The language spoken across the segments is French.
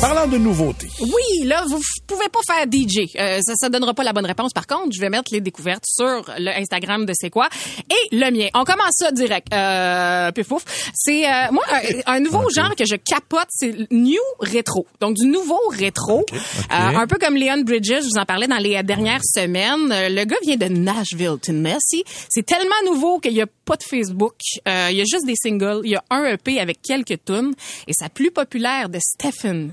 Parlant de nouveautés. Oui, là, vous pouvez pas faire DJ. Euh, ça, ça donnera pas la bonne réponse. Par contre, je vais mettre les découvertes sur le Instagram de C'est quoi et le mien. On commence ça direct. Euh, pouf. C'est euh, moi un, un nouveau genre que je capote, c'est new rétro. Donc du nouveau rétro, Euh, un peu comme Leon Bridges. Je vous en parlais dans les dernières semaines. Euh, le gars vient de Nashville, Tennessee. C'est tellement nouveau qu'il y a pas de Facebook. Euh, il y a juste des singles. Il y a un EP avec quelques tunes et sa plus populaire de Stephen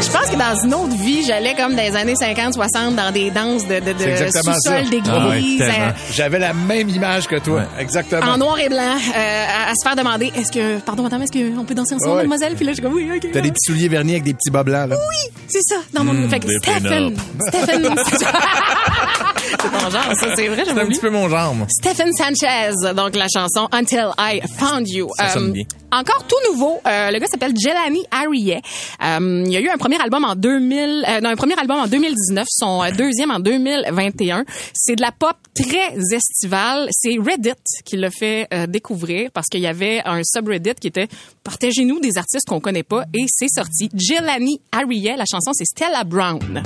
je pense que dans une autre vie, j'allais comme dans les années 50, 60 dans des danses de, de, de sous-sol d'église. Ah ouais, euh, tellement. J'avais la même image que toi. Exactement. en noir et blanc, euh, à, à se faire demander est-ce que, pardon madame, est-ce qu'on peut danser ensemble, Ouais. mademoiselle? Puis là, je suis comme oui, ok. T'as des petits souliers vernis avec des petits bas blancs, là. C'est ça, dans mon. fait que Stephen. Stephen. c'est ton genre, ça, c'est vrai, C'est j'avais un petit peu mon genre, moi. Stephen Sanchez, donc la chanson Until I Found You. Ça sonne bien. Encore tout nouveau, euh, le gars s'appelle Jelani Arieh. Euh, il y a eu un premier album en 2000, euh, non, un premier album en 2019, son euh, deuxième en 2021. C'est de la pop très estivale. C'est Reddit qui l'a fait euh, découvrir parce qu'il y avait un subreddit qui était partagez-nous des artistes qu'on connaît pas et c'est sorti. Jelani Arieh, la chanson c'est Stella Brown.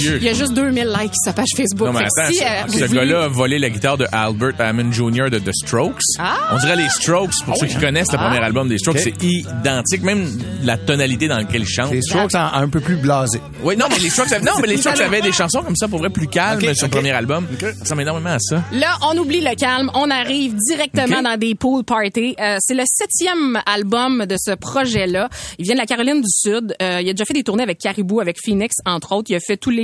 Dieu. il y a juste 2000 likes sa page Facebook. Non, mais attends, si, ce- euh, ce gars-là a volé la guitare de Albert Hammond Jr. de The Strokes. Ah! On dirait les Strokes, pour ceux qui connaissent le premier album des Strokes, Ok. c'est identique, même la tonalité dans laquelle ils chantent. Les strokes en- un peu plus blasés. Oui, non, mais les Strokes, avaient- non, mais les Strokes avaient des chansons comme ça, pour vrai, plus calmes Ok, sur ok. le premier album. Ça ressemble énormément à ça. Là, on oublie le calme, on arrive directement dans des pool parties. Euh, c'est le septième album de ce projet-là. Il vient de la Caroline du Sud. Euh, il a déjà fait des tournées avec Caribou, avec Phoenix, entre autres. Il a fait tous les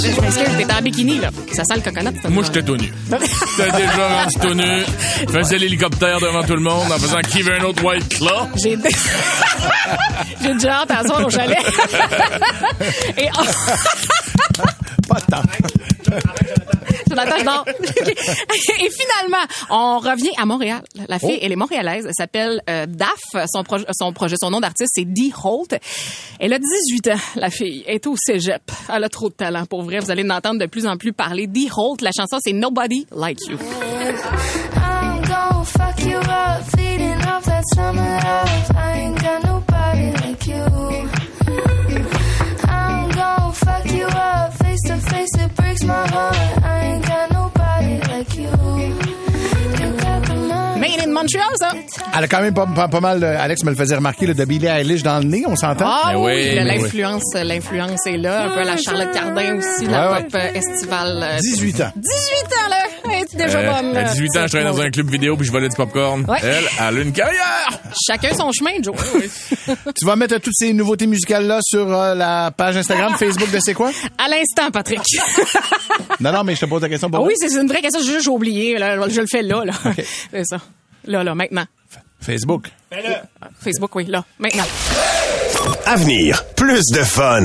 Je m'excuse, t'es en bikini, là. Ça sent le coconut. ça. Moi, j'étais tout nu. J'étais déjà rendu tout nu. Je faisais l'hélicoptère devant tout le monde en faisant qui veut un autre White Claw. J'ai J'ai déjà hâte à soir au chalet. Et Pas tant. Jonathan, je dors. Et finalement, on revient à Montréal. La fille, elle est montréalaise. Elle s'appelle euh, Daph. Son, projet, son projet, son nom d'artiste, c'est Dee Holt. Elle a 18 ans, la fille. Elle est au cégep. Elle a trop de talent. Pour vrai, vous allez l'entendre de plus en plus parler. Dee Holt, la chanson, c'est Nobody Like You. I'm gon' fuck you up, Montreal, ça? Elle a quand même pas, pas, pas mal, de- Alex me le faisait remarquer, là, de Billie Eilish dans le nez, on s'entend? Ah Ben oui, oui, là, ben l'influence, l'influence est là. Un peu la Charlotte Cardin aussi, la Ouais, pop euh, estivale. euh, 18 ans. 18 ans, là! Est déjà Euh, bonne. à là. 18 ans, je travaillais dans un club vidéo puis je volais du popcorn. Ouais. Elle, elle a une carrière! Chacun son chemin, Joe. Tu vas mettre toutes ces nouveautés musicales-là sur euh, la page Instagram, Facebook de C'est quoi? À l'instant, Patrick. Non, non, mais je te pose la question Ah pour oui, c'est une vraie question. J'ai oublié. Là. Je le fais là. là. C'est ça. Là, là, maintenant. Facebook. Facebook, oui, là, maintenant. Avenir, plus de fun.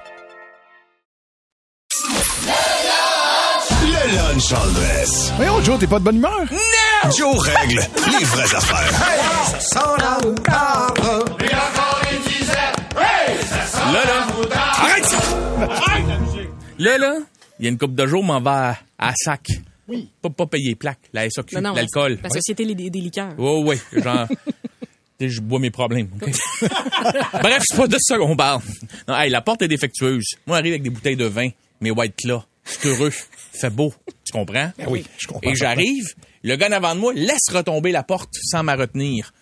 Le lunch en dress. Voyons, Joe, t'es pas de bonne humeur? Joe règle les vraies affaires. Là, là. Arrête ça! Arrête! Là, là, il y a une coupe de jours, m'en va à, à sac. Oui. Pas, pas payer plaque, la SAQ, Non, non, l'alcool. La Société des, des liqueurs. Oh, oui, genre. tu sais, je bois mes problèmes. ok? Bref, c'est pas de ça qu'on parle. Non, hey, la porte est défectueuse. Moi, j'arrive avec des bouteilles de vin, mes white claws. Je suis heureux. Fait beau. Tu comprends? Oui, je comprends. Et j'arrive, le gars avant de moi laisse retomber la porte sans me retenir.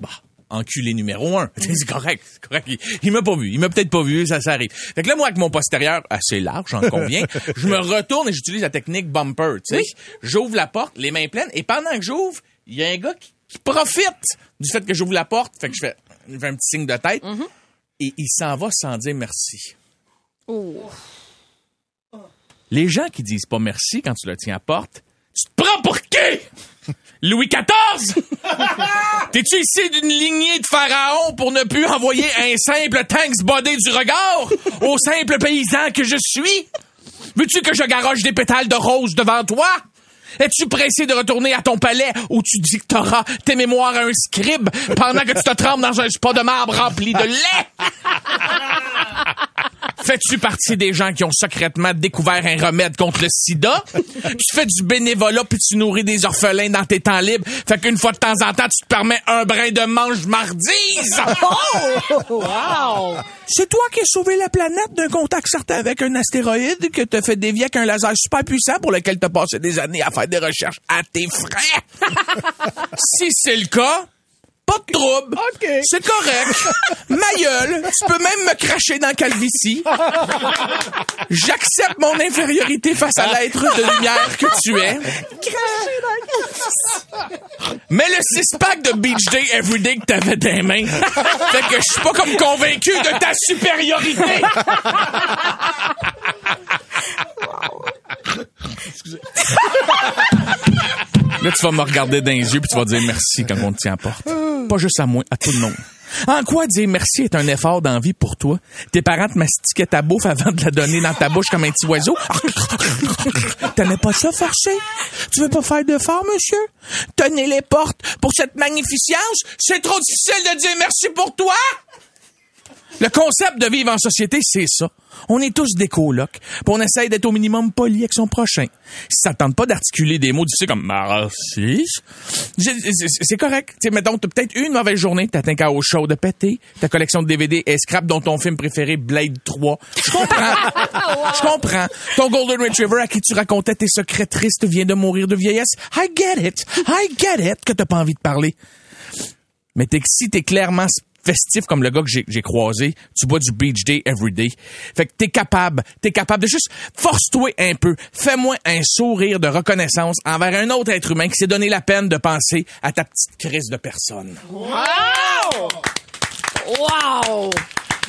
Bah, enculé numéro un. C'est correct, c'est correct. Il, il m'a pas vu. Il m'a peut-être pas vu, ça, ça arrive. Fait que là, moi, avec mon postérieur assez large, j'en conviens, je me retourne et j'utilise la technique bumper, tu sais. J'ouvre la porte, les mains pleines, et pendant que j'ouvre, il y a un gars qui, qui profite du fait que j'ouvre la porte. Fait que je fais, je fais un petit signe de tête. Et il s'en va sans dire merci. Oh. Les gens qui disent pas merci quand tu le tiens à porte, tu te prends pour qui? Louis XIV? T'es-tu ici d'une lignée de pharaons pour ne plus envoyer un simple thanks body du regard au simple paysan que je suis? Veux-tu que je garoche des pétales de rose devant toi? Es-tu pressé de retourner à ton palais où tu dicteras tes mémoires à un scribe pendant que tu te trempes dans un spa de marbre rempli de lait? Fais-tu partie des gens qui ont secrètement découvert un remède contre le sida? tu fais du bénévolat puis tu nourris des orphelins dans tes temps libres. Fait qu'une fois de temps en temps, tu te permets un brin de mange mardise. C'est toi qui as sauvé la planète d'un contact certain avec un astéroïde que t'as fait dévier avec un laser super puissant pour lequel t'as passé des années à faire des recherches à tes frais? si c'est le cas, pas de trouble. C'est correct. Ma gueule, tu peux même me cracher dans Calvitie. J'accepte mon infériorité face à l'être de lumière que tu es. Mais le six-pack de Beach Day Everyday que t'avais dans les mains, fait que je suis pas comme convaincu de ta supériorité. Là, tu vas me regarder dans les yeux puis tu vas dire merci quand on te tient à porte. Pas juste à moi, à tout le monde. En quoi dire merci est un effort d'envie pour toi? Tes parents te mastiquaient ta bouffe avant de la donner dans ta bouche comme un petit oiseau? T'aimais pas ça forcer? Tu veux pas faire d'effort, monsieur? Tenez les portes pour cette magnificence? C'est trop difficile de dire merci pour toi? Le concept de vivre en société, c'est ça. On est tous des colocs, puis on essaye d'être au minimum poli avec son prochain. Si ça te tente pas d'articuler des mots difficiles comme merci, c'est c'est correct. Tu sais, mettons, t'as peut-être eu une mauvaise journée, t'as un chaos chaud de péter, ta collection de DVD est scrap dont ton film préféré, Blade 3. Je comprends. Je comprends. Ton Golden Retriever à qui tu racontais tes secrets tristes vient de mourir de vieillesse. I get it. I get it que t'as pas envie de parler. Mais t'es, si t'es clairement festif comme le gars que j'ai, croisé, tu bois du Beach Day every day. Fait que t'es capable, t'es capable de juste force-toi un peu, fais-moi un sourire de reconnaissance envers un autre être humain qui s'est donné la peine de penser à ta petite crise de personne. Wow! Wow!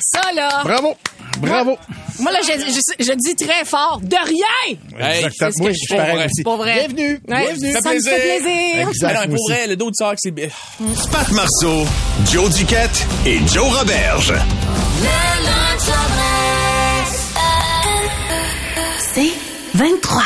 Ça, là. Bravo! Bravo! Moi, là, je, je- je dis très fort, de rien! Hey, Exactement. Oui, je je suis pareil aussi. Pour vrai. Bienvenue! Ouais, Bienvenue! Ça me fait plaisir. Exact, moi pour vrai, le dos de sac, c'est bien. Pat Marceau, Joe Duquette et Joe Roberge. C'est 23.